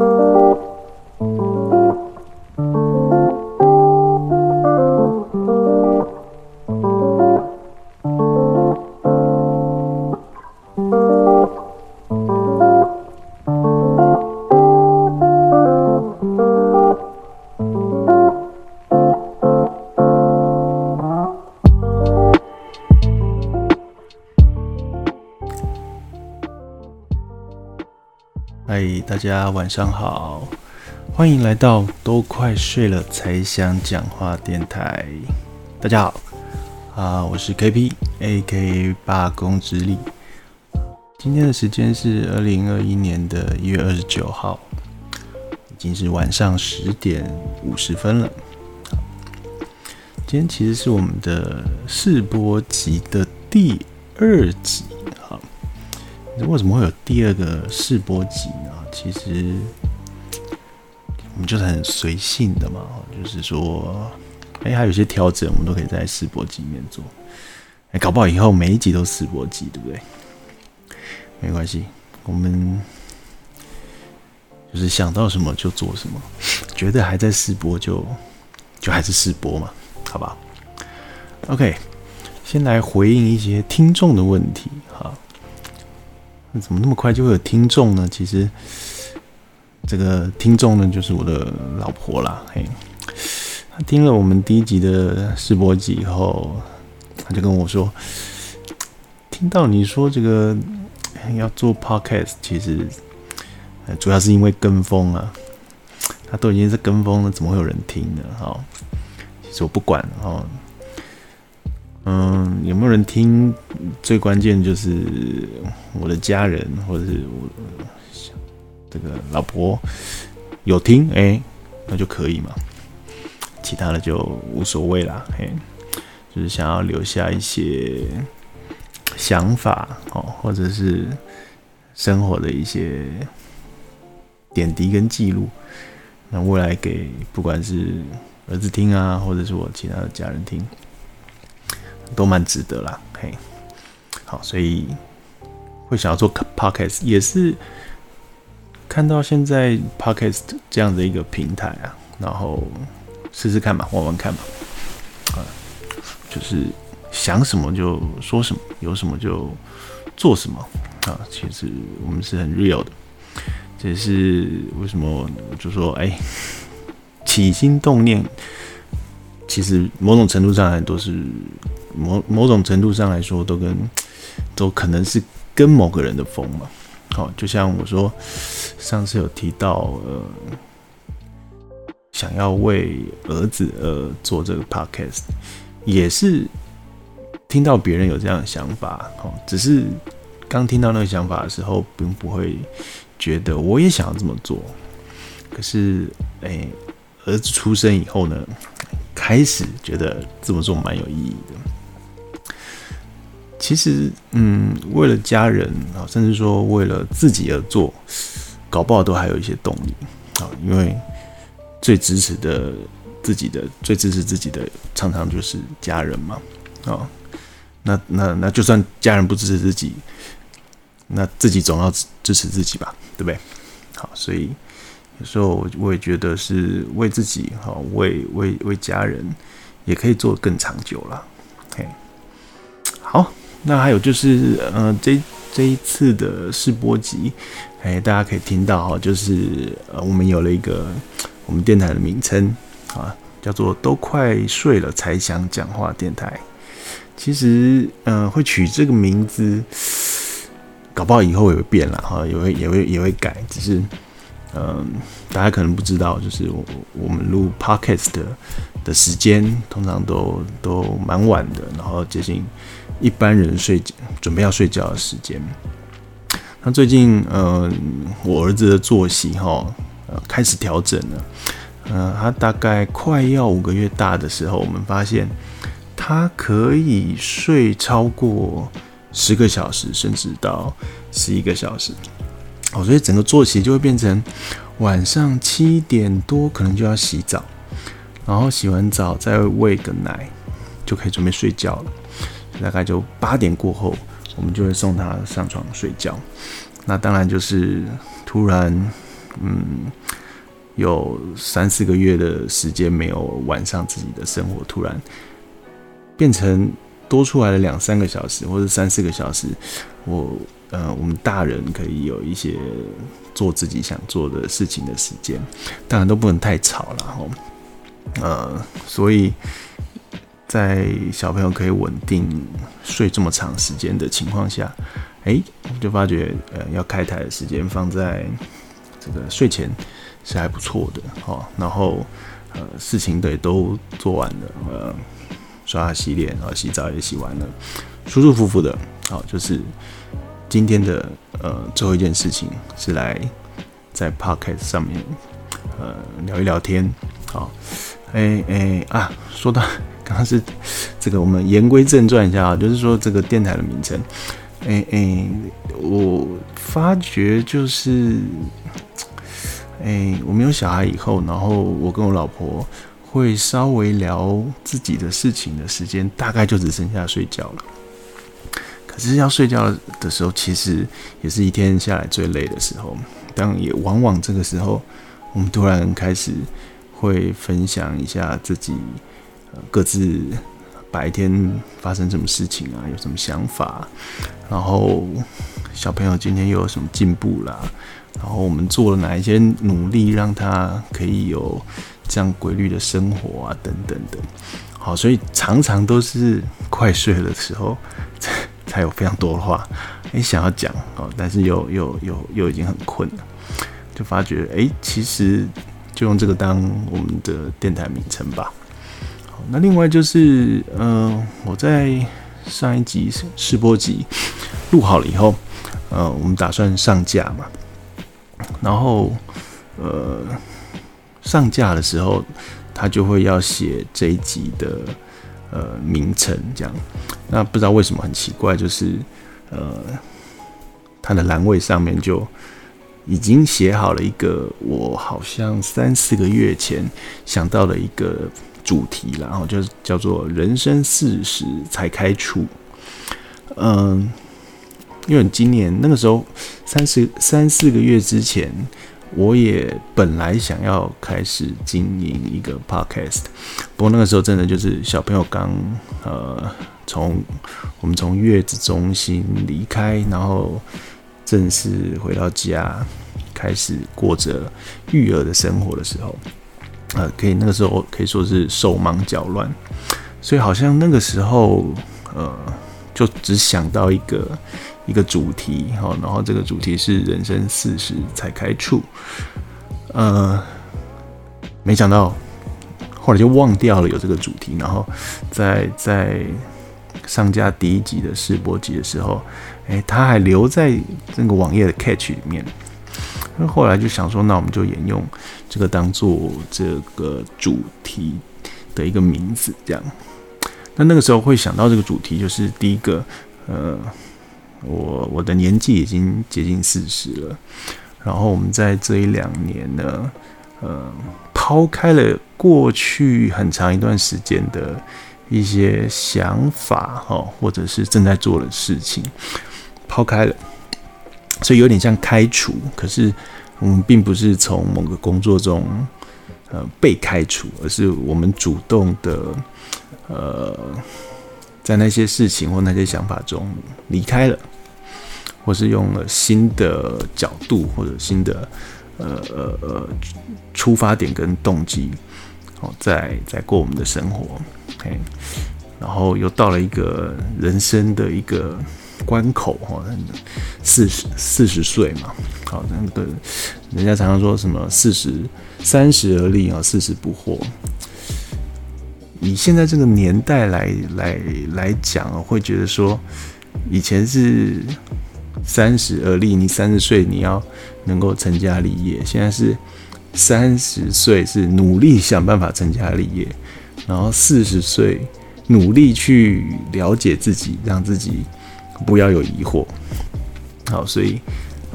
嗨，大大家晚上好，欢迎来到都快睡了才想讲话电台。大家好，啊，我是 KP，AK 罢工之力。今天的时间是二零二一年的一月二十九号，已经是晚上十点五十分了。今天其实是我们的试播集的第二集。为什么会有第二个试播集？其实我们就是很随性的嘛，就是说，哎，还有些调整，我们都可以在试播集里面做。哎，搞不好以后每一集都试播集，对不对？没关系，我们就是想到什么就做什么，觉得还在试播就就还是试播嘛，好吧？OK，先来回应一些听众的问题，怎么那么快就会有听众呢？其实这个听众呢，就是我的老婆啦。嘿，他听了我们第一集的试播集以后，他就跟我说：“听到你说这个要做 podcast，其实主要是因为跟风啊。他都已经是跟风了，怎么会有人听呢？哈，其实我不管哈。”嗯，有没有人听？最关键就是我的家人或者是我这个老婆有听，哎、那就可以嘛。其他的就无所谓啦，嘿，就是想要留下一些想法哦，或者是生活的一些点滴跟记录，那未来给不管是儿子听啊，或者是我其他的家人听。都蛮值得啦，嘿，好，所以会想要做 podcast，也是看到现在 podcast 这样的一个平台啊，然后试试看嘛，玩玩看嘛，啊，就是想什么就说什么，有什么就做什么。啊，其实我们是很 real 的，这也是为什么就说哎、起心动念，其实某种程度上来都是。某某种程度上来说，都跟都可能是跟某个人的风嘛。好，就像我说上次有提到，呃，想要为儿子而做这个 podcast，也是听到别人有这样的想法。哦，只是刚听到那个想法的时候，并不会觉得我也想要这么做。可是，哎、儿子出生以后呢，开始觉得这么做蛮有意义的。其实，嗯，为了家人啊，甚至说为了自己而做，搞不好都还有一些动力啊。因为最支持的自己的，最支持自己的，常常就是家人嘛。啊，那那那就算家人不支持自己，那自己总要支持自己吧，对不对？好，所以有时候我我也觉得是为自己，哈，为为为家人，也可以做更长久了。嘿，好。那还有就是，呃，这这一次的试播集，哎，大家可以听到哈，就是呃，我们有了一个我们电台的名称啊，叫做“都快睡了才想讲话电台”。其实，呃，会取这个名字，搞不好以后也会变了哈，也会也会也会改。只是，嗯、大家可能不知道，就是我我们录 Podcast 的时间通常都都蛮晚的，然后接近。一般人睡觉准备要睡觉的时间，那最近嗯，我儿子的作息哈呃开始调整了，呃，他大概快要五个月大的时候，我们发现他可以睡超过十个小时，甚至到十一个小时，哦，所以整个作息就会变成晚上七点多可能就要洗澡，然后洗完澡再喂个奶，就可以准备睡觉了。大概就八点过后，我们就会送他上床睡觉。那当然就是突然嗯，有三四个月的时间没有晚上自己的生活，突然变成多出来了两三个小时或者三四个小时，我呃，我们大人可以有一些做自己想做的事情的时间，当然都不能太吵了哈，呃，所以。在小朋友可以稳定睡这么长时间的情况下，哎，就发觉呃，要开台的时间放在这个睡前是还不错的哦。然后呃，事情得都做完了，呃，刷牙洗脸，然后洗澡也洗完了，舒舒服服的。好，就是今天的呃最后一件事情是来在 Podcast 上面呃聊一聊天。好，哎哎啊，说到。刚刚是这个，我们言归正传一下啊，就是说这个电台的名称，哎哎，我发觉就是，哎，我没有小孩以后，然后我跟我老婆会稍微聊自己的事情的时间，大概就只剩下睡觉了。可是要睡觉的时候，其实也是一天下来最累的时候。但也往往这个时候，我们突然开始会分享一下自己。各自白天发生什么事情啊？有什么想法？然后小朋友今天又有什么进步啦？然后我们做了哪一些努力，让他可以有这样规律的生活啊？等等的。好，所以常常都是快睡的时候才有非常多的话，诶，想要讲哦，但是又又又又已经很困了，就发觉诶，其实就用这个当我们的电台名称吧。那另外就是，呃，我在上一集试播集录好了以后，呃，我们打算上架嘛。然后，呃，上架的时候，他就会要写这一集的呃名称，这样。那不知道为什么很奇怪，就是呃，他的栏位上面就已经写好了一个我好像三四个月前想到的一个。主题，然后就叫做“人生四十才开处”。嗯，因为今年那个时候三十三四个月之前，我也本来想要开始经营一个 podcast，不过那个时候真的就是小朋友刚呃从我们从月子中心离开，然后正式回到家，开始过着育儿的生活的时候。呃，可以，那个时候可以说是手忙脚乱，所以好像那个时候，呃，就只想到一个一个主题，哈，然后这个主题是人生四十才开处，呃，没想到后来就忘掉了有这个主题，然后在在上架第一集的试播集的时候，哎，他还留在那个网页的 catch 里面。那后来就想说，那我们就沿用这个当做这个主题的一个名字，这样。那那个时候会想到这个主题，就是第一个，呃，我我的年纪已经接近四十了，然后我们在这一两年呢，呃，抛开了过去很长一段时间的一些想法哈，或者是正在做的事情，抛开了。所以有点像开除，可是我们并不是从某个工作中呃被开除，而是我们主动的呃在那些事情或那些想法中离开了，或是用了新的角度或者新的呃呃呃出发点跟动机，哦，在在过我们的生活然后又到了一个人生的一个。关口哈，四十四十岁嘛，好，那个人家常常说什么四十三十而立啊，四十不惑。以现在这个年代来来来讲，会觉得说以前是三十而立，你三十岁你要能够成家立业，现在是三十岁是努力想办法成家立业，然后四十岁努力去了解自己，让自己。不要有疑惑，好，所以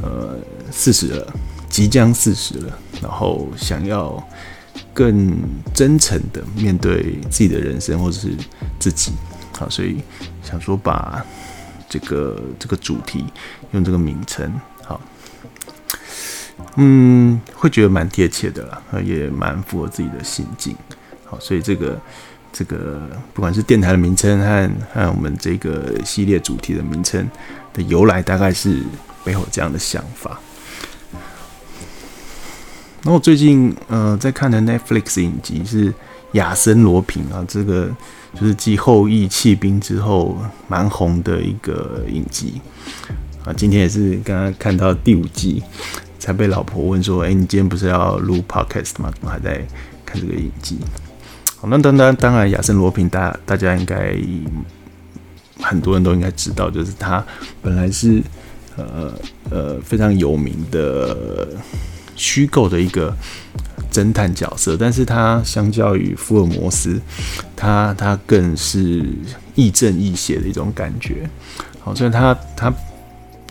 呃，四十了，即将四十了，然后想要更真诚的面对自己的人生或者是自己，好，所以想说把这个这个主题用这个名称，好，嗯，会觉得蛮贴切的啦，也蛮符合自己的心境。好，所以这个这个不管是电台的名称和和我们这个系列主题的名称的由来，大概是背后这样的想法。然后我最近呃在看的 Netflix 影集是亚森罗平啊，这个就是继《后翼弃兵》之后蛮红的一个影集啊。今天也是刚刚看到第五季，才被老婆问说：“哎，你今天不是要录 Podcast 吗？怎么还在看这个影集？”好，那当当当然，亚森罗平大大家应该很多人都应该知道，就是他本来是呃呃非常有名的。虚构的一个侦探角色，但是他相较于福尔摩斯，他他更是亦正亦邪的一种感觉。好，所以他他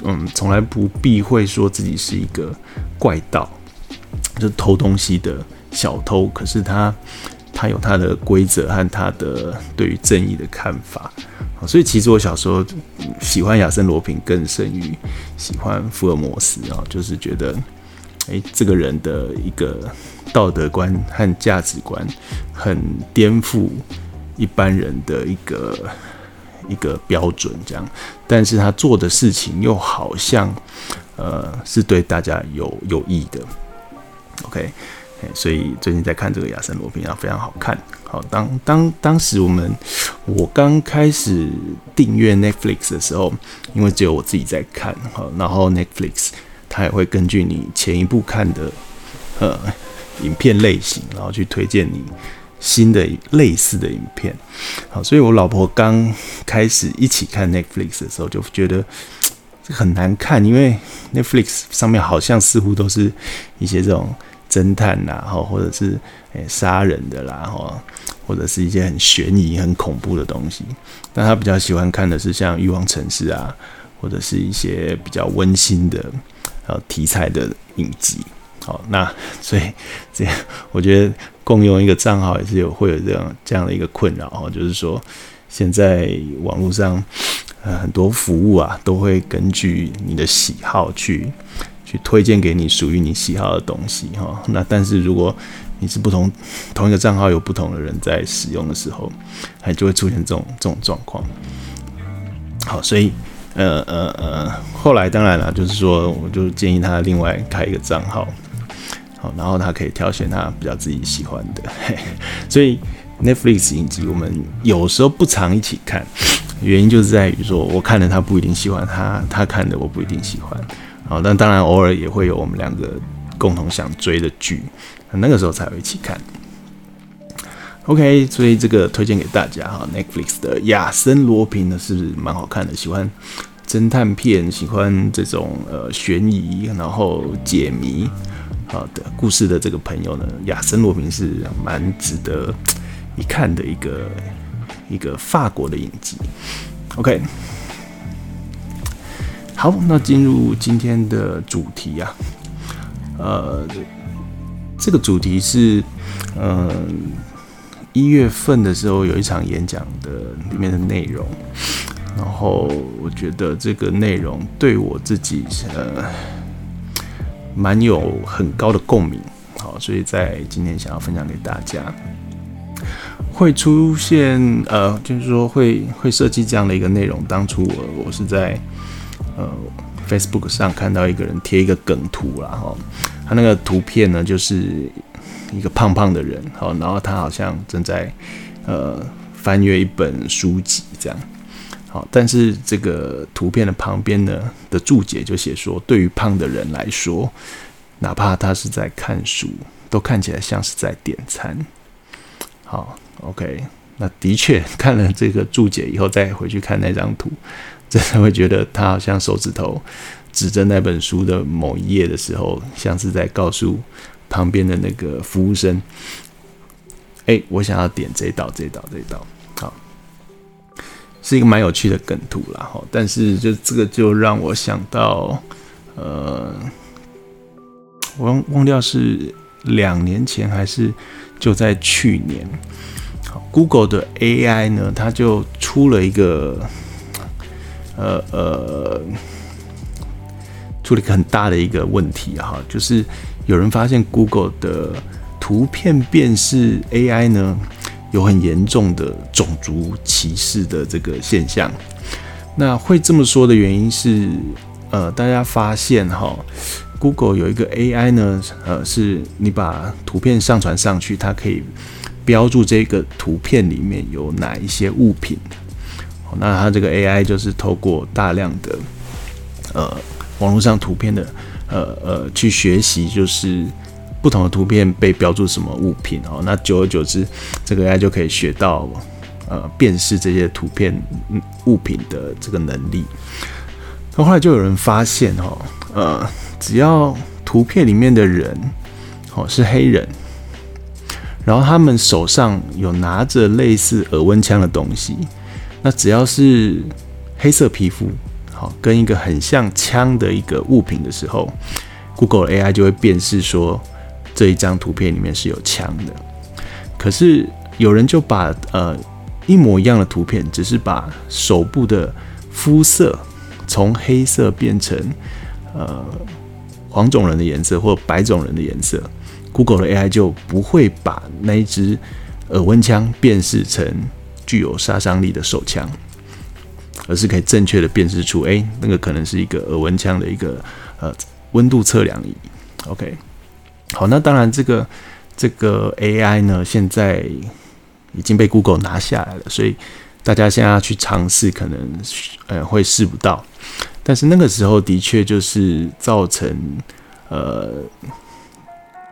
嗯，从来不避讳说自己是一个怪盗，就偷东西的小偷。可是他他有他的规则和他的对于正义的看法。所以其实我小时候喜欢亚森罗平更胜于喜欢福尔摩斯啊，就是觉得。诶，这个人的一个道德观和价值观很颠覆一般人的一个一个标准，这样，但是他做的事情又好像呃是对大家有有益的。OK，所以最近在看这个亚森罗宾啊，非常好看。好，当当当时我们我刚开始订阅 Netflix 的时候，因为只有我自己在看，好，然后 Netflix。它也会根据你前一部看的呃影片类型，然后去推荐你新的类似的影片。好，所以我老婆刚开始一起看 Netflix 的时候，就觉得这很难看，因为 Netflix 上面好像似乎都是一些这种侦探呐，哈，或者是诶杀人的啦，哈，或者是一些很悬疑、很恐怖的东西。但他比较喜欢看的是像《欲望城市》啊，或者是一些比较温馨的。呃，题材的影集，好，那所以这样，我觉得共用一个账号也是有会有这样这样的一个困扰哈，就是说现在网络上很多服务啊，都会根据你的喜好去去推荐给你属于你喜好的东西哈。那但是如果你是不同同一个账号有不同的人在使用的时候，还就会出现这种这种状况。好，所以。呃呃呃，后来当然了，就是说，我就建议他另外开一个账号，好，然后他可以挑选他比较自己喜欢的。嘿，所以 Netflix 影集我们有时候不常一起看，原因就是在于说，我看了他不一定喜欢，他他看的我不一定喜欢。好，但当然偶尔也会有我们两个共同想追的剧，那个时候才会一起看。OK，所以这个推荐给大家哈，Netflix 的亚森罗平呢是不是蛮好看的？喜欢侦探片，喜欢这种呃悬疑，然后解谜好的故事的这个朋友呢，亚森罗平是蛮值得一看的一个一个法国的影集。OK，好，那进入今天的主题啊，呃，这个主题是嗯。一月份的时候有一场演讲的里面的内容，然后我觉得这个内容对我自己呃蛮有很高的共鸣，好，所以在今天想要分享给大家。会出现呃，就是说会会设计这样的一个内容。当初我我是在呃 Facebook 上看到一个人贴一个梗图，啦，哈他那个图片呢就是。一个胖胖的人，好，然后他好像正在呃翻阅一本书籍，这样，好，但是这个图片的旁边呢的注解就写说，对于胖的人来说，哪怕他是在看书，都看起来像是在点餐。好，OK，那的确看了这个注解以后，再回去看那张图，真的会觉得他好像手指头指着那本书的某一页的时候，像是在告诉。旁边的那个服务生，哎、我想要点这道，这道，这道，好，是一个蛮有趣的梗图啦。哈。但是就这个就让我想到，呃，我忘忘掉是两年前还是就在去年，，Google 的 AI 呢，它就出了一个，呃呃。出了一个很大的一个问题哈，就是有人发现 Google 的图片辨识 AI 呢，有很严重的种族歧视的这个现象。那会这么说的原因是，呃，大家发现哈，Google 有一个 AI 呢，呃，是你把图片上传上去，它可以标注这个图片里面有哪一些物品。那它这个 AI 就是透过大量的呃网络上图片的呃呃去学习，就是不同的图片被标注什么物品哦。那久而久之，这个 AI 就可以学到呃辨识这些图片物品的这个能力。那后来就有人发现哈，呃，只要图片里面的人哦是黑人，然后他们手上有拿着类似耳温枪的东西。那只要是黑色皮肤，好，跟一个很像枪的一个物品的时候，Google AI 就会辨识说这一张图片里面是有枪的。可是有人就把呃一模一样的图片，只是把手部的肤色从黑色变成呃黄种人的颜色或白种人的颜色，Google 的 AI 就不会把那一支耳温枪辨识成。具有杀伤力的手枪，而是可以正确的辨识出，哎、那个可能是一个耳温枪的一个呃温度测量仪。OK，好，那当然这个这个 AI 呢，现在已经被 Google 拿下来了，所以大家现在要去尝试，可能呃会试不到。但是那个时候的确就是造成呃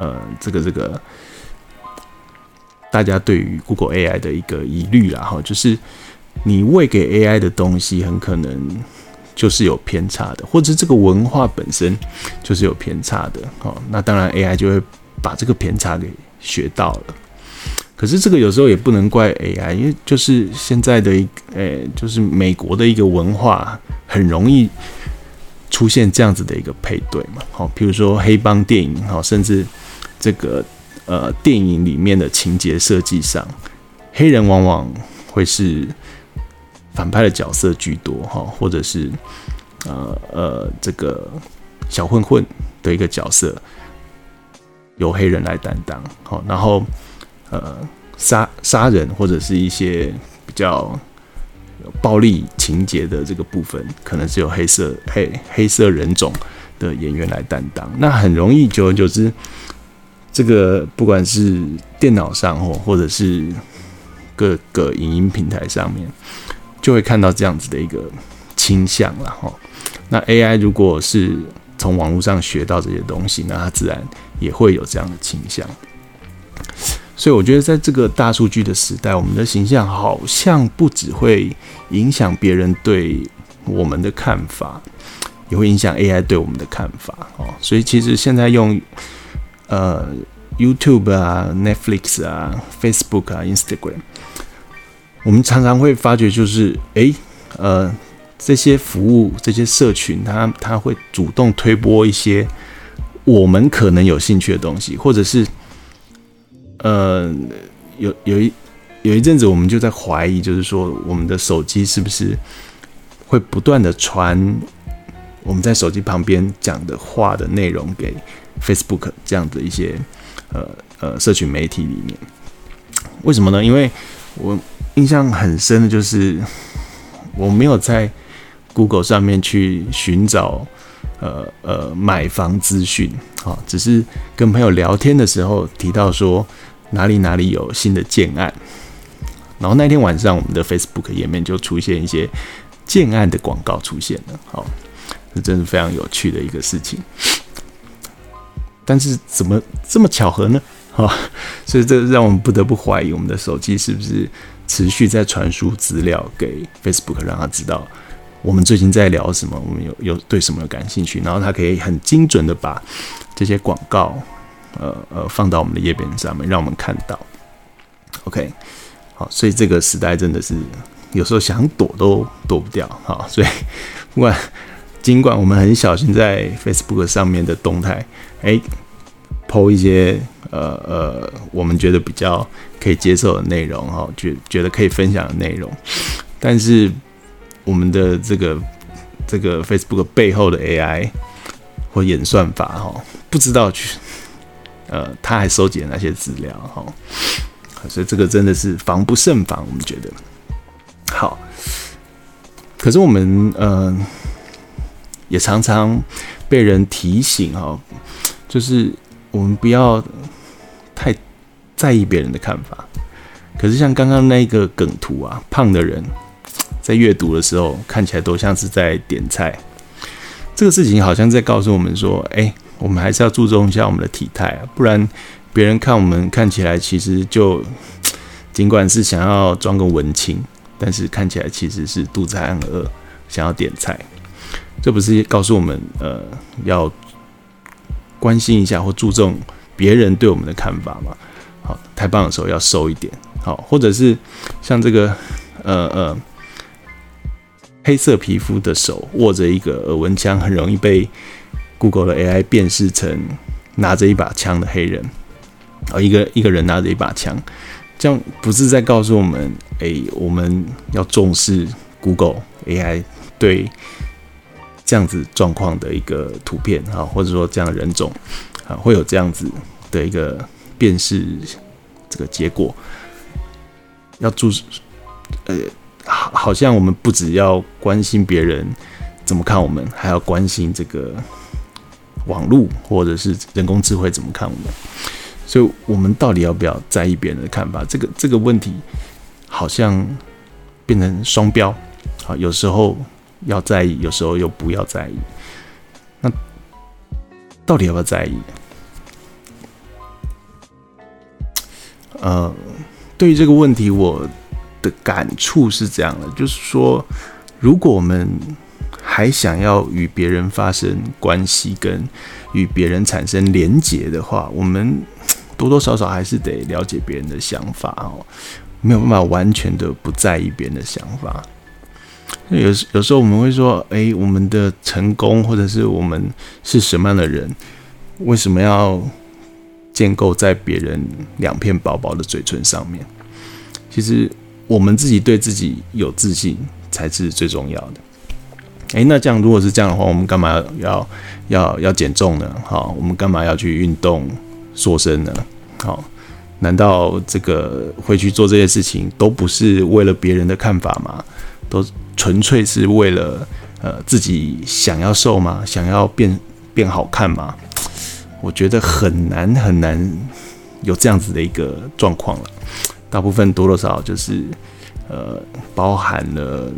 呃这个这个。大家对于 Google AI 的一个疑虑啦，哈，就是你喂给 AI 的东西很可能就是有偏差的，或者这个文化本身就是有偏差的，哈，那当然 AI 就会把这个偏差给学到了。可是这个有时候也不能怪 AI，因为就是现在的一，诶，就是美国的一个文化很容易出现这样子的一个配对嘛，好，比如说黑帮电影，哈，甚至这个。呃，电影里面的情节设计上，黑人往往会是反派的角色居多哈，或者是呃呃这个小混混的一个角色由黑人来担当，好，然后呃杀杀人或者是一些比较暴力情节的这个部分，可能是由黑色黑黑色人种的演员来担当，那很容易久而久之。这个不管是电脑上或或者是各个影音平台上面，就会看到这样子的一个倾向了哈。那 AI 如果是从网络上学到这些东西，那它自然也会有这样的倾向。所以我觉得，在这个大数据的时代，我们的形象好像不只会影响别人对我们的看法，也会影响 AI 对我们的看法哦。所以其实现在用。呃，YouTube 啊，Netflix 啊，Facebook 啊，Instagram，我们常常会发觉，就是诶、呃，这些服务、这些社群，它它会主动推播一些我们可能有兴趣的东西，或者是，呃，有有一有一阵子，我们就在怀疑，就是说，我们的手机是不是会不断的传我们在手机旁边讲的话的内容给。Facebook 这样的一些呃呃社群媒体里面，为什么呢？因为我印象很深的就是我没有在 Google 上面去寻找呃呃买房资讯啊，只是跟朋友聊天的时候提到说哪里哪里有新的建案，然后那天晚上我们的 Facebook 页面就出现一些建案的广告出现了，好，这真是非常有趣的一个事情。但是怎么这么巧合呢？哈，所以这让我们不得不怀疑我们的手机是不是持续在传输资料给 Facebook，让他知道我们最近在聊什么，我们有有对什么感兴趣，然后他可以很精准的把这些广告，呃呃放到我们的页面上面，让我们看到。OK，好，所以这个时代真的是有时候想躲都躲不掉，哈，所以不管。尽管我们很小心在 Facebook 上面的动态，哎，po 一些呃呃，我们觉得比较可以接受的内容哈，觉觉得可以分享的内容，但是我们的这个这个 Facebook 背后的 AI 或演算法哈，不知道去呃，他还收集了哪些资料哈，所以这个真的是防不胜防，我们觉得好。可是我们呃，也常常被人提醒哈，就是我们不要太在意别人的看法。可是像刚刚那个梗图啊，胖的人在阅读的时候看起来都像是在点菜。这个事情好像在告诉我们说，哎，我们还是要注重一下我们的体态啊，不然别人看我们看起来其实就尽管是想要装个文青，但是看起来其实是肚子还很饿，想要点菜。这不是告诉我们，呃，要关心一下或注重别人对我们的看法嘛？好，太棒的时候要收一点。好，或者是像这个，呃呃，黑色皮肤的手握着一个耳温枪，很容易被 Google 的 AI 辨识成拿着一把枪的黑人。哦，一个一个人拿着一把枪，这样不是在告诉我们，哎、我们要重视 Google AI 对这样子状况的一个图片啊，或者说这样的人种啊，会有这样子的一个辨识这个结果。要注，呃，好，好像我们不只要关心别人怎么看我们，还要关心这个网络或者是人工智慧怎么看我们。所以，我们到底要不要在意别人的看法？这个这个问题好像变成双标。好，有时候要在意，有时候又不要在意。那到底要不要在意？呃。对于这个问题，我的感触是这样的，就是说，如果我们还想要与别人发生关系，跟与别人产生连结的话，我们多多少少还是得了解别人的想法哦，没有办法完全的不在意别人的想法。有有时候我们会说，哎，我们的成功，或者是我们是什么样的人，为什么要？建构在别人两片薄薄的嘴唇上面，其实我们自己对自己有自信才是最重要的。诶，那这样如果是这样的话，我们干嘛要要要要减重呢？好，我们干嘛要去运动塑身呢？好，难道这个会去做这些事情都不是为了别人的看法吗？都纯粹是为了呃自己想要瘦吗？想要变变好看吗？我觉得很难很难有这样子的一个状况了，大部分多多少少就是呃包含了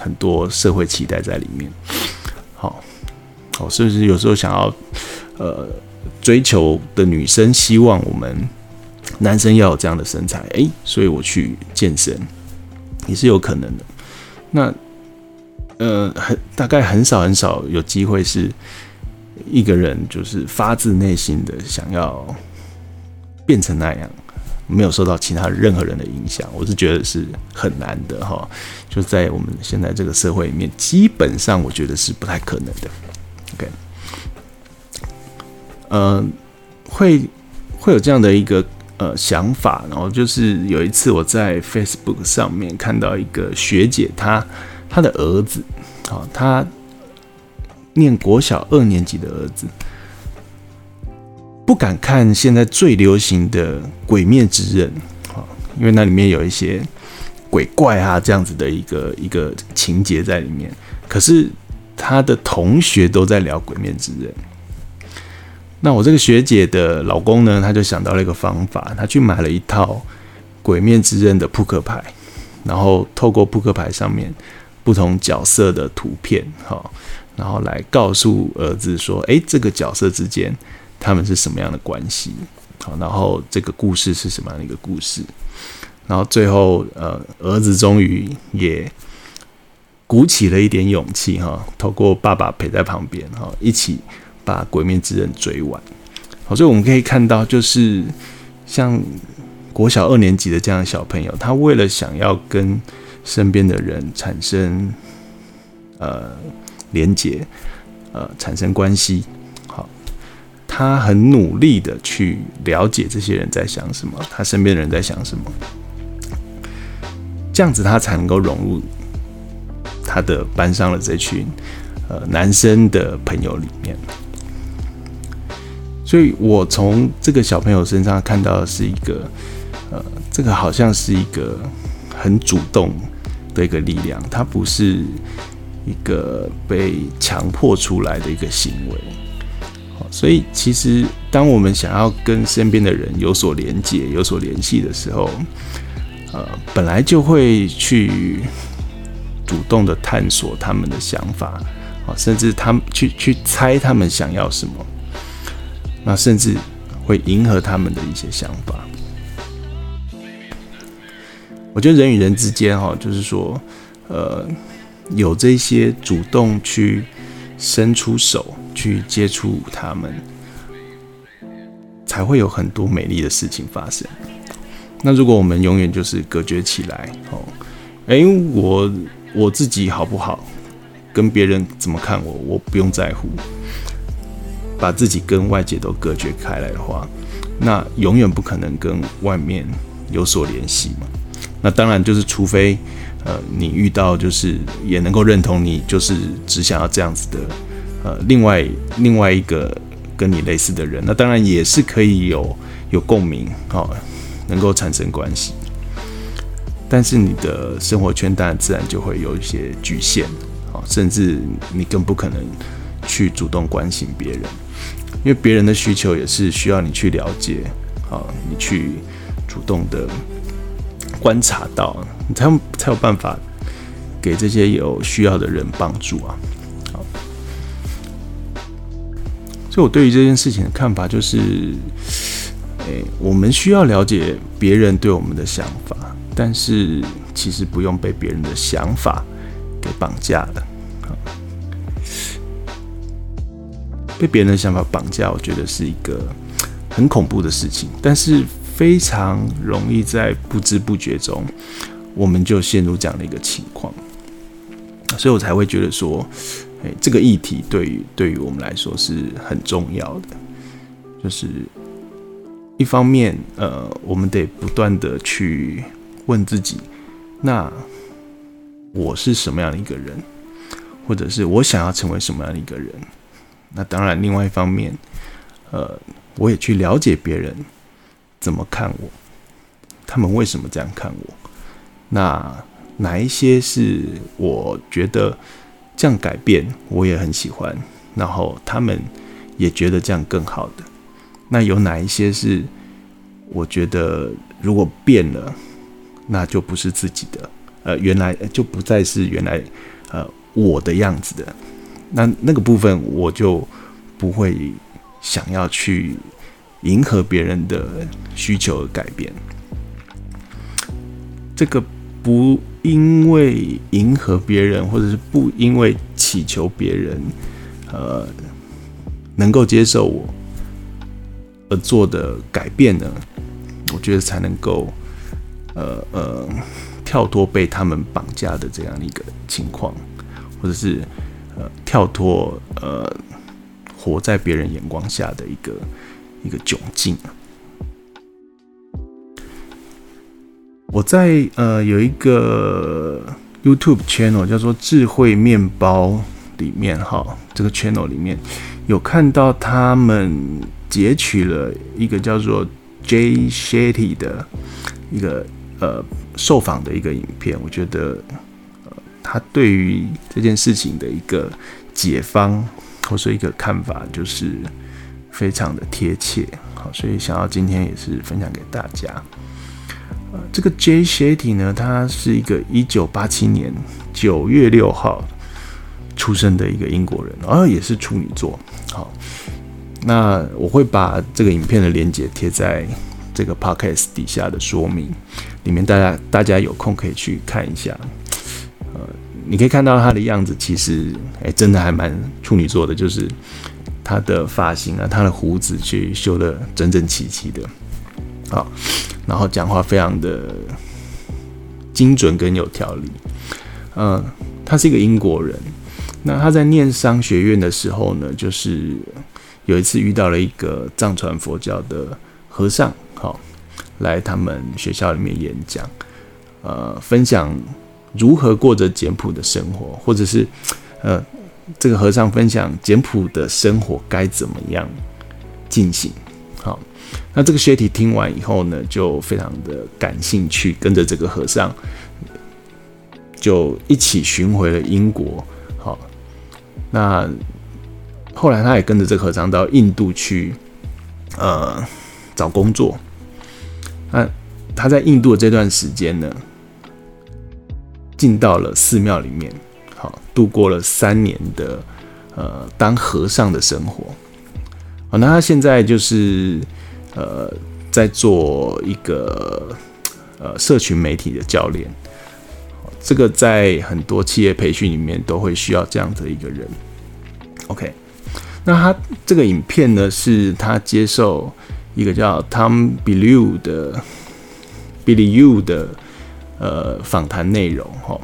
很多社会期待在里面。好，好，是不是有时候想要呃追求的女生希望我们男生要有这样的身材，诶，所以我去健身也是有可能的。那呃很大概很少很少有机会是。一个人就是发自内心的想要变成那样，没有受到其他任何人的影响，我是觉得是很难的哈。就在我们现在这个社会里面，基本上我觉得是不太可能的。OK，呃，会会有这样的一个呃想法，然后就是有一次我在 Facebook 上面看到一个学姐，她她的儿子，啊，她。念国小二年级的儿子不敢看现在最流行的《鬼灭之刃》啊，因为那里面有一些鬼怪啊这样子的一个一个情节在里面。可是他的同学都在聊《鬼灭之刃》，那我这个学姐的老公呢，他就想到了一个方法，他去买了一套《鬼面之刃》的扑克牌，然后透过扑克牌上面不同角色的图片，哈。然后来告诉儿子说：“诶，这个角色之间他们是什么样的关系？好，然后这个故事是什么样的一个故事？然后最后，呃，儿子终于也鼓起了一点勇气，哈，透过爸爸陪在旁边，哈，一起把《鬼灭之刃》追完。好，所以我们可以看到，就是像国小二年级的这样的小朋友，他为了想要跟身边的人产生，呃。”连接，呃，产生关系，好，他很努力的去了解这些人在想什么，他身边的人在想什么，这样子他才能够融入他的班上的这群呃男生的朋友里面。所以我从这个小朋友身上看到的是一个，呃，这个好像是一个很主动的一个力量，它不是一个被强迫出来的一个行为。所以其实当我们想要跟身边的人有所连接、有所联系的时候，呃，本来就会去主动的探索他们的想法，啊，甚至他们去去猜他们想要什么。那甚至会迎合他们的一些想法。我觉得人与人之间，哈，就是说，呃，有这些主动去伸出手去接触他们，才会有很多美丽的事情发生。那如果我们永远就是隔绝起来，哦，哎，我我自己好不好，跟别人怎么看我，我不用在乎。把自己跟外界都隔绝开来的话，那永远不可能跟外面有所联系嘛。那当然就是，除非呃你遇到就是也能够认同你就是只想要这样子的呃另外另外一个跟你类似的人，那当然也是可以有有共鸣哦，能够产生关系。但是你的生活圈当然自然就会有一些局限，哦，甚至你更不可能去主动关心别人。因为别人的需求也是需要你去了解，啊，你去主动的观察到，你才有才有办法给这些有需要的人帮助啊。好，所以我对于这件事情的看法就是，诶，我们需要了解别人对我们的想法，但是其实不用被别人的想法给绑架了。被别人的想法绑架，我觉得是一个很恐怖的事情，但是非常容易在不知不觉中，我们就陷入这样的一个情况，所以我才会觉得说，哎，这个议题对于对于我们来说是很重要的，就是一方面，呃，我们得不断的去问自己，那我是什么样的一个人，或者是我想要成为什么样的一个人。那当然，另外一方面，呃，我也去了解别人怎么看我，他们为什么这样看我？那哪一些是我觉得这样改变我也很喜欢，然后他们也觉得这样更好的？那有哪一些是我觉得如果变了，那就不是自己的，呃，原来就不再是原来呃我的样子的？那那个部分我就不会想要去迎合别人的需求而改变。这个不因为迎合别人，或者是不因为祈求别人，呃，能够接受我而做的改变呢，我觉得才能够呃呃跳脱被他们绑架的这样一个情况，或者是。跳脱呃，活在别人眼光下的一个一个窘境。我在呃有一个 YouTube channel 叫做智慧面包里面哈，这个 channel 里面有看到他们截取了一个叫做 Jay Shetty 的一个呃受访的一个影片，我觉得。他对于这件事情的一个解方，或是一个看法，就是非常的贴切。好，所以想要今天也是分享给大家。呃，这个 J. Shetty 呢，他是一个一九八七年九月六号出生的一个英国人，然后也是处女座。好，那我会把这个影片的连接贴在这个 Podcast 底下的说明里面，大家大家有空可以去看一下。你可以看到他的样子，其实哎、真的还蛮处女座的，就是他的发型啊，他的胡子去修得整整齐齐的，好，然后讲话非常的精准跟有条理。嗯，他是一个英国人，那他在念商学院的时候呢，就是有一次遇到了一个藏传佛教的和尚，好，来他们学校里面演讲，呃，分享。如何过着简朴的生活，或者是，呃，这个和尚分享简朴的生活该怎么样进行。好，那这个学体听完以后呢，就非常的感兴趣，跟着这个和尚就一起巡回了英国。好，那后来他也跟着这个和尚到印度去，呃，找工作。那他在印度的这段时间呢，进到了寺庙里面，好，度过了三年的呃当和尚的生活。好，那他现在就是呃在做一个呃社群媒体的教练。这个在很多企业培训里面都会需要这样的一个人。OK，那他这个影片呢，是他接受一个叫 Tom Bilyeu 的 Bilyeu 的呃访谈内容哈。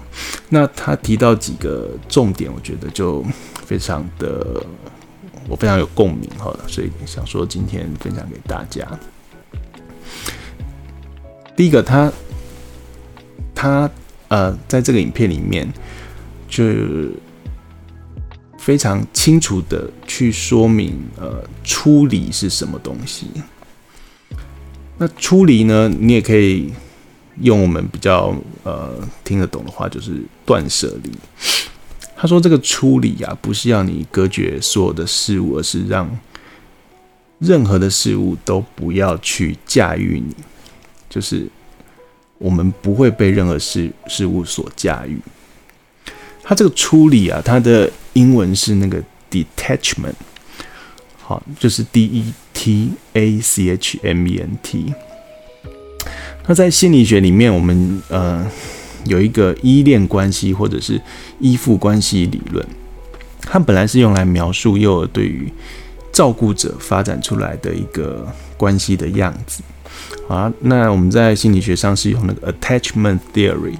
那他提到几个重点，我觉得就非常的我非常有共鸣哈，所以想说今天分享给大家。第一个，他他。呃，在这个影片里面，就非常清楚的去说明，呃，出离是什么东西。那出离呢，你也可以用我们比较呃听得懂的话，就是断舍离。他说这个处理啊，不是要你隔绝所有的事物，而是让任何的事物都不要去驾驭你，就是。我们不会被任何事事物所驾驭。它这个处理啊，它的英文是那个 detachment，好，就是 D E T A C H M E N T。那在心理学里面，我们呃有一个依恋关系或者是依附关系理论，它本来是用来描述幼儿对于照顾者发展出来的一个关系的样子。好，那我们在心理学上是用那个 attachment theory。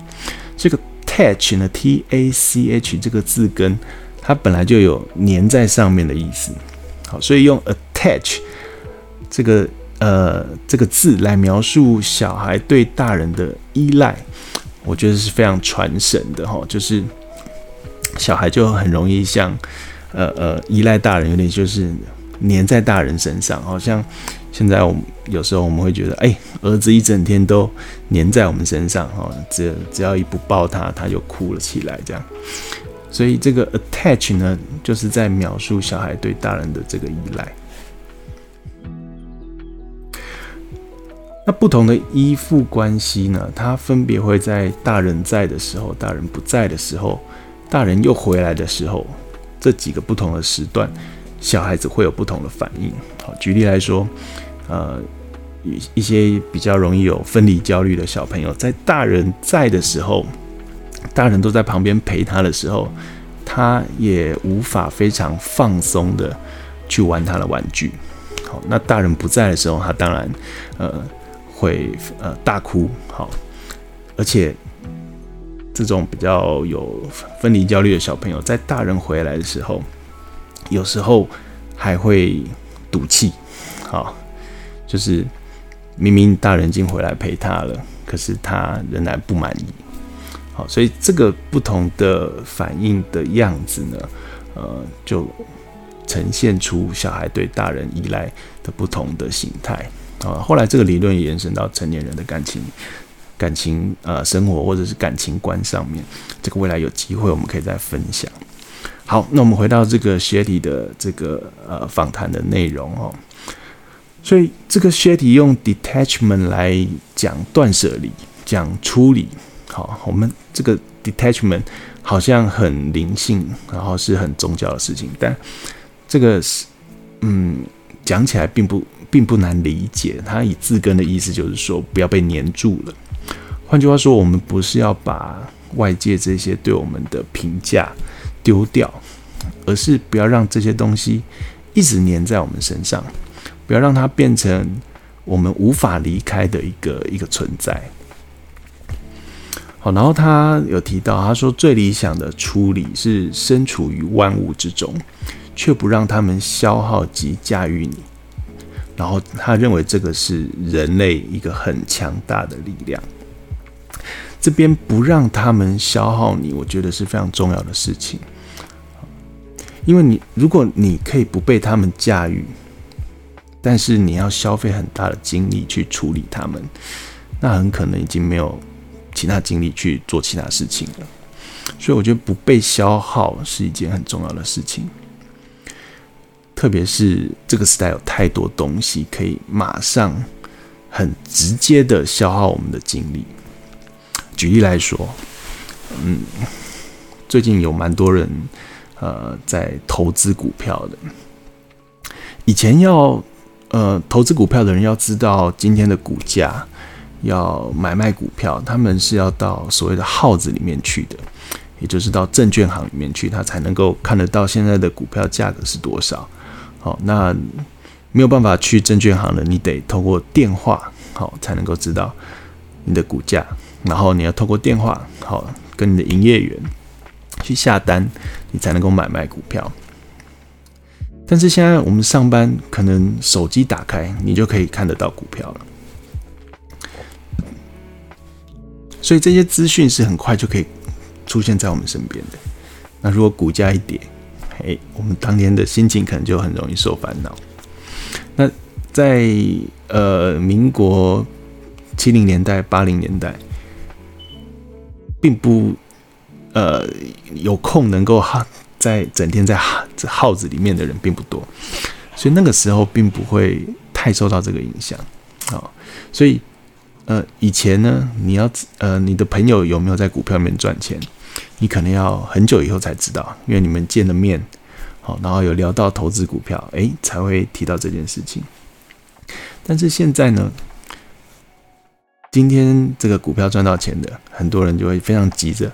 这个 attach 呢，T A C H 这个字根，它本来就有粘在上面的意思。好，所以用 attach 这个呃这个字来描述小孩对大人的依赖，我觉得是非常传神的哈。就是小孩就很容易像呃呃依赖大人，有点就是粘在大人身上，好像。现在我们有时候我们会觉得，哎，儿子一整天都黏在我们身上，哈，只只要一不抱他，他就哭了起来，这样。所以这个 attach 呢，就是在描述小孩对大人的这个依赖。那不同的依附关系呢，它分别会在大人在的时候、大人不在的时候、大人又回来的时候，这几个不同的时段，小孩子会有不同的反应。好，举例来说。呃，一一些比较容易有分离焦虑的小朋友，在大人在的时候，大人都在旁边陪他的时候，他也无法非常放松的去玩他的玩具。好，那大人不在的时候，他当然呃会呃大哭。好，而且这种比较有分离焦虑的小朋友，在大人回来的时候，有时候还会赌气。好。就是明明大人已经回来陪他了，可是他仍然不满意。好，所以这个不同的反应的样子呢，呃，就呈现出小孩对大人依赖的不同的形态。啊，后来这个理论延伸到成年人的感情、感情呃生活或者是感情观上面。这个未来有机会我们可以再分享。好，那我们回到这个薛提的这个呃访谈的内容哦。所以这个薛提用 detachment 来讲断舍离，讲处理。好，我们这个 detachment 好像很灵性，然后是很宗教的事情，但这个是，嗯，讲起来并不并不难理解。它以字根的意思就是说，不要被黏住了。换句话说，我们不是要把外界这些对我们的评价丢掉，而是不要让这些东西一直黏在我们身上。不要让它变成我们无法离开的一个一个存在。好，然后他有提到，他说最理想的处理是身处于万物之中，却不让他们消耗及驾驭你。然后他认为这个是人类一个很强大的力量。这边不让他们消耗你，我觉得是非常重要的事情。因为你如果你可以不被他们驾驭。但是你要消费很大的精力去处理他们，那很可能已经没有其他精力去做其他事情了。所以我觉得不被消耗是一件很重要的事情，特别是这个时代有太多东西可以马上很直接的消耗我们的精力。举例来说，嗯，最近有蛮多人呃在投资股票的。以前要呃投资股票的人要知道今天的股价，要买卖股票，他们是要到所谓的号子里面去的，也就是到证券行里面去，他才能够看得到现在的股票价格是多少。好，那没有办法去证券行的，你得透过电话好才能够知道你的股价。然后你要透过电话，好跟你的营业员去下单，你才能够买卖股票。但是现在我们上班，可能手机打开，你就可以看得到股票了。所以这些资讯是很快就可以出现在我们身边的。那如果股价一跌，嘿，我们当天的心情可能就很容易受烦恼。那在呃民国七零年代、八零年代。并不，呃，有空能够哈在整天在这号子里面的人并不多，所以那个时候并不会太受到这个影响啊。所以，呃，以前呢，你要呃，你的朋友有没有在股票里面赚钱，你可能要很久以后才知道，因为你们见了面，好，然后有聊到投资股票，诶，才会提到这件事情。但是现在呢？今天这个股票赚到钱的，很多人就会非常急着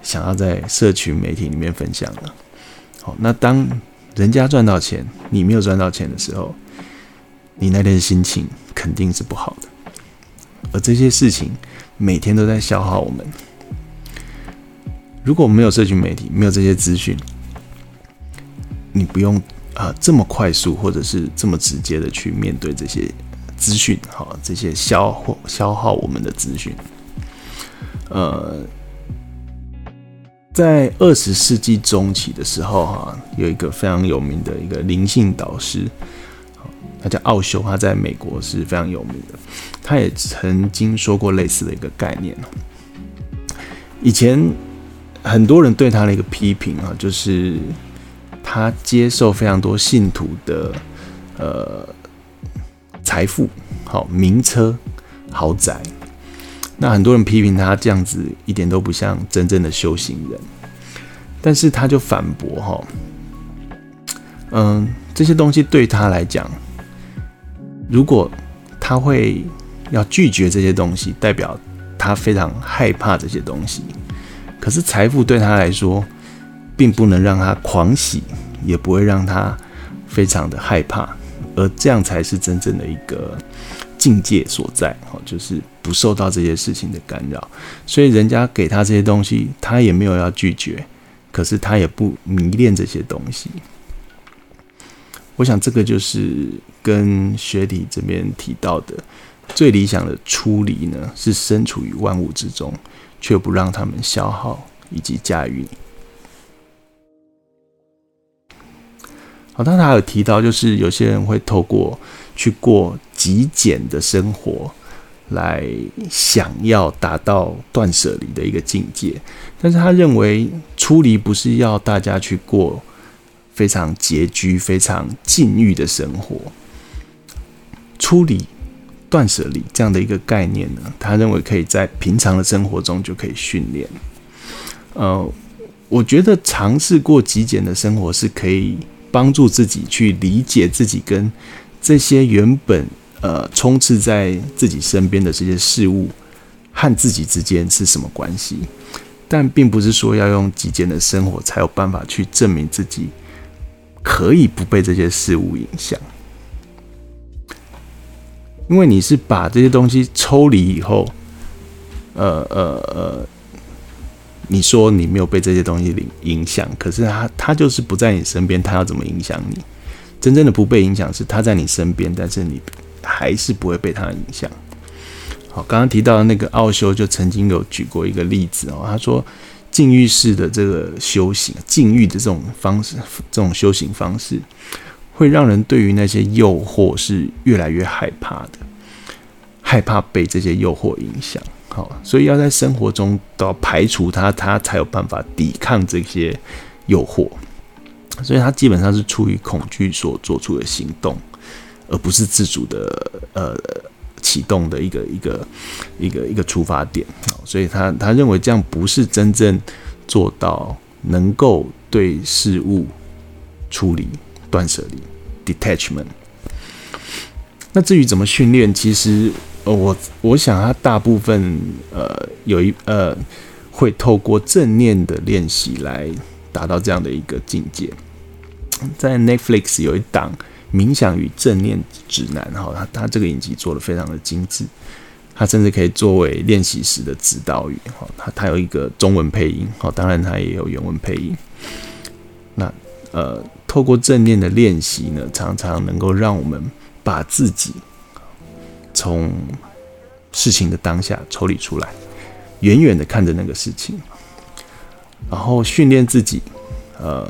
想要在社群媒体里面分享了。好，那当人家赚到钱，你没有赚到钱的时候，你那天的心情肯定是不好的。而这些事情每天都在消耗我们。如果没有社群媒体，没有这些资讯，你不用啊、呃、这么快速或者是这么直接的去面对这些。资讯，哈，这些消耗消耗我们的资讯。呃，在二十世纪中期的时候，哈，有一个非常有名的一个灵性导师，他叫奥修，他在美国是非常有名的。他也曾经说过类似的一个概念。以前很多人对他的一个批评啊，就是他接受非常多信徒的，呃。财富好，名车豪宅，那很多人批评他这样子一点都不像真正的修行人，但是他就反驳哈，嗯，这些东西对他来讲，如果他会要拒绝这些东西，代表他非常害怕这些东西。可是财富对他来说，并不能让他狂喜，也不会让他非常的害怕。而这样才是真正的一个境界所在，哦，就是不受到这些事情的干扰。所以人家给他这些东西，他也没有要拒绝，可是他也不迷恋这些东西。我想这个就是跟学理这边提到的最理想的出离呢，是身处于万物之中，却不让他们消耗以及驾驭你。好，当他有提到，就是有些人会透过去过极简的生活，来想要达到断舍离的一个境界。但是他认为出离不是要大家去过非常拮据、非常禁欲的生活。出离、断舍离这样的一个概念呢，他认为可以在平常的生活中就可以训练。呃，我觉得尝试过极简的生活是可以。帮助自己去理解自己跟这些原本呃充斥在自己身边的这些事物和自己之间是什么关系，但并不是说要用极简的生活才有办法去证明自己可以不被这些事物影响，因为你是把这些东西抽离以后，呃呃呃。你说你没有被这些东西影影响，可是他他就是不在你身边，他要怎么影响你？真正的不被影响是他在你身边，但是你还是不会被他影响。好，刚刚提到的那个奥修就曾经有举过一个例子哦，他说禁欲式的这个修行，禁欲的这种方式，这种修行方式会让人对于那些诱惑是越来越害怕的，害怕被这些诱惑影响。好，所以要在生活中都要排除它，它才有办法抵抗这些诱惑。所以他基本上是出于恐惧所做出的行动，而不是自主的呃启动的一个一个一个一个出发点。所以他他认为这样不是真正做到能够对事物处理断舍离 detachment。那至于怎么训练，其实呃我我想他大部分呃有一呃会透过正念的练习来达到这样的一个境界。在 Netflix 有一档冥想与正念指南，哈，他他这个影集做得非常的精致，他甚至可以作为练习时的指导语，哈，他他有一个中文配音，哈，当然他也有原文配音。那呃，透过正念的练习呢，常常能够让我们把自己从事情的当下抽离出来，远远的看着那个事情，然后训练自己，呃。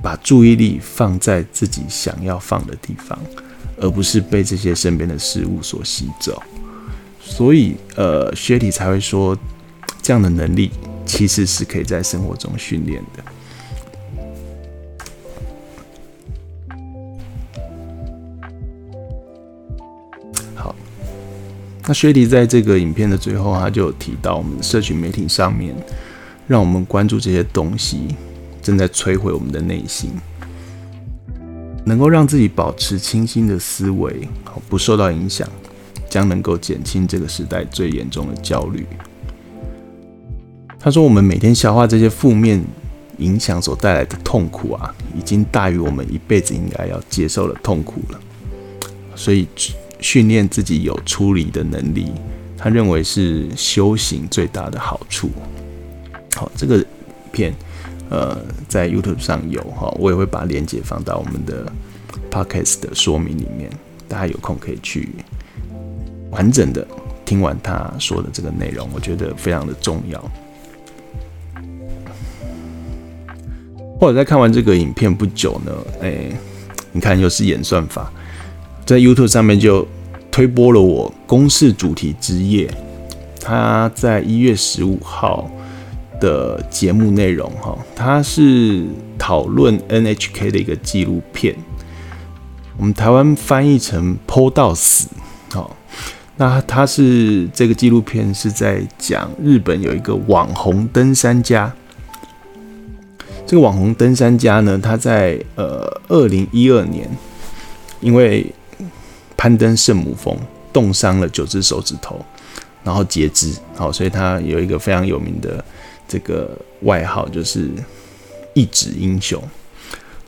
把注意力放在自己想要放的地方，而不是被这些身边的事物所吸走。所以，呃，薛体才会说，这样的能力其实是可以在生活中训练的。那薛迪在这个影片的最后，他就提到，我们社群媒体上面，让我们关注这些东西。正在摧毁我们的内心，能够让自己保持清新的思维，不受到影响，将能够减轻这个时代最严重的焦虑。他说：“我们每天消化这些负面影响所带来的痛苦啊，已经大于我们一辈子应该要接受的痛苦了。所以，训练自己有出离的能力，他认为是修行最大的好处。好，这个片。”呃，在 YouTube 上有哈，我也会把链接放到我们的 Podcast 的说明里面，大家有空可以去完整的听完他说的这个内容，我觉得非常的重要。或者在看完这个影片不久呢，哎、你看又是演算法，在 YouTube 上面就推播了我公式主题之夜，他在一月十五号。的节目内容哈，它是讨论 NHK 的一个纪录片，我们台湾翻译成“剖到死”好，那它是这个纪录片是在讲日本有一个网红登山家，这个网红登山家呢，他在呃二零一二年因为攀登圣母峰冻伤了九只手指头，然后截肢，好，所以他有一个非常有名的。这个外号就是一指英雄，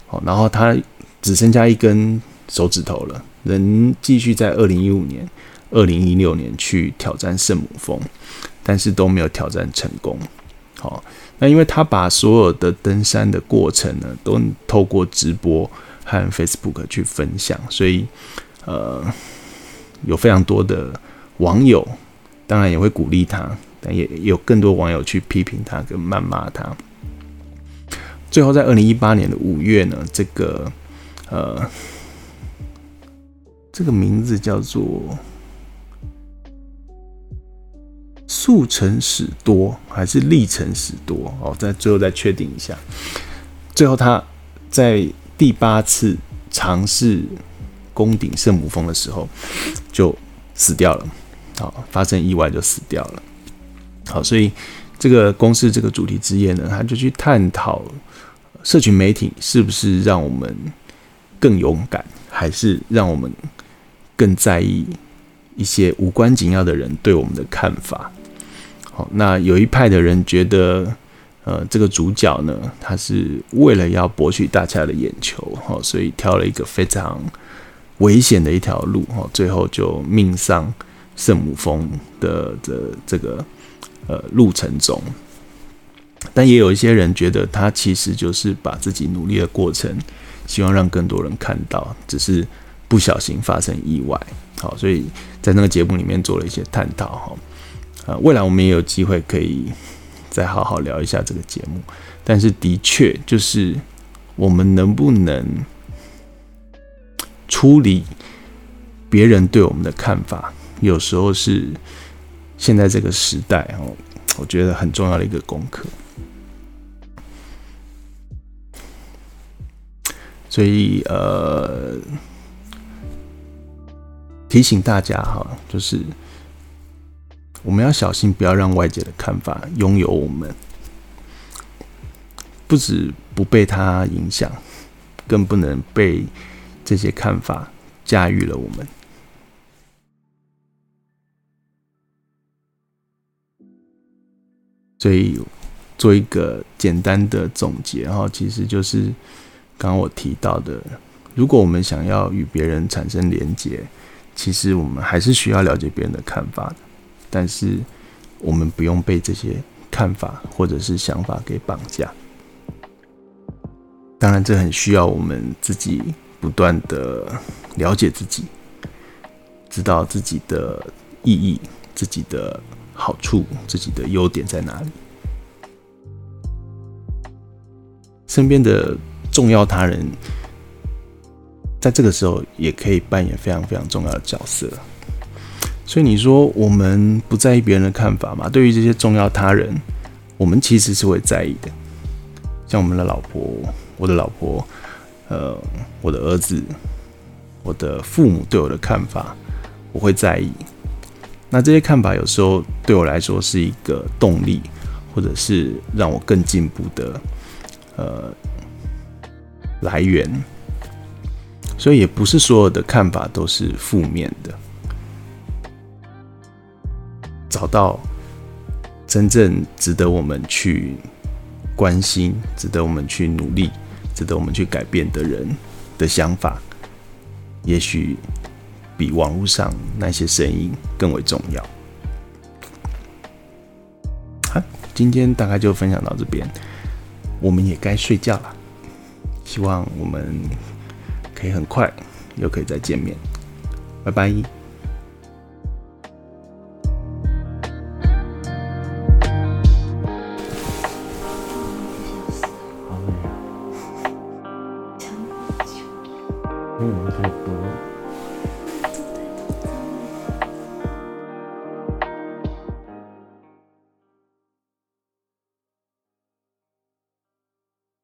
好，然后他只剩下一根手指头了，能继续在二零一五年、二零一六年去挑战圣母峰，但是都没有挑战成功。好，那因为他把所有的登山的过程呢，都透过直播和 Facebook 去分享，所以呃，有非常多的网友，当然也会鼓励他。但也有更多网友去批评他跟谩骂他。最后，在二零一八年的五月呢，这个呃，这个名字叫做速成史多还是历程史多？哦，在最后再确定一下。最后，他在第八次尝试攻顶圣母峰的时候就死掉了。好，发生意外就死掉了。好，所以这个公司这个主题之夜呢，他就去探讨社群媒体是不是让我们更勇敢，还是让我们更在意一些无关紧要的人对我们的看法。好，那有一派的人觉得，呃，这个主角呢，他是为了要博取大家的眼球，哈，所以挑了一个非常危险的一条路，哈，最后就命丧圣母峰的这这个。呃，路程中，但也有一些人觉得他其实就是把自己努力的过程，希望让更多人看到，只是不小心发生意外。好，所以在那个节目里面做了一些探讨。哈，呃，未来我们也有机会可以再好好聊一下这个节目。但是的确，就是我们能不能处理别人对我们的看法，有时候是现在这个时代哦，我觉得很重要的一个功课。所以呃，提醒大家哈，就是我们要小心，不要让外界的看法拥有我们，不止不被他影响，更不能被这些看法驾驭了我们。所以做一个简单的总结哈，其实就是。刚刚我提到的，如果我们想要与别人产生连结，其实我们还是需要了解别人的看法的。但是我们不用被这些看法或者是想法给绑架。当然，这很需要我们自己不断的了解自己，知道自己的意义、自己的好处、自己的优点在哪里。身边的。重要他人，在这个时候也可以扮演非常非常重要的角色。所以你说我们不在意别人的看法吗？对于这些重要他人，我们其实是会在意的。像我们的老婆、我的老婆、呃，我的儿子、我的父母对我的看法，我会在意。那这些看法有时候对我来说是一个动力，或者是让我更进步的，呃。来源，所以也不是所有的看法都是负面的。找到真正值得我们去关心、值得我们去努力、值得我们去改变的人的想法，也许比网络上那些声音更为重要。好，今天大概就分享到这边，我们也该睡觉了。希望我们可以很快又可以再见面，拜拜。不能开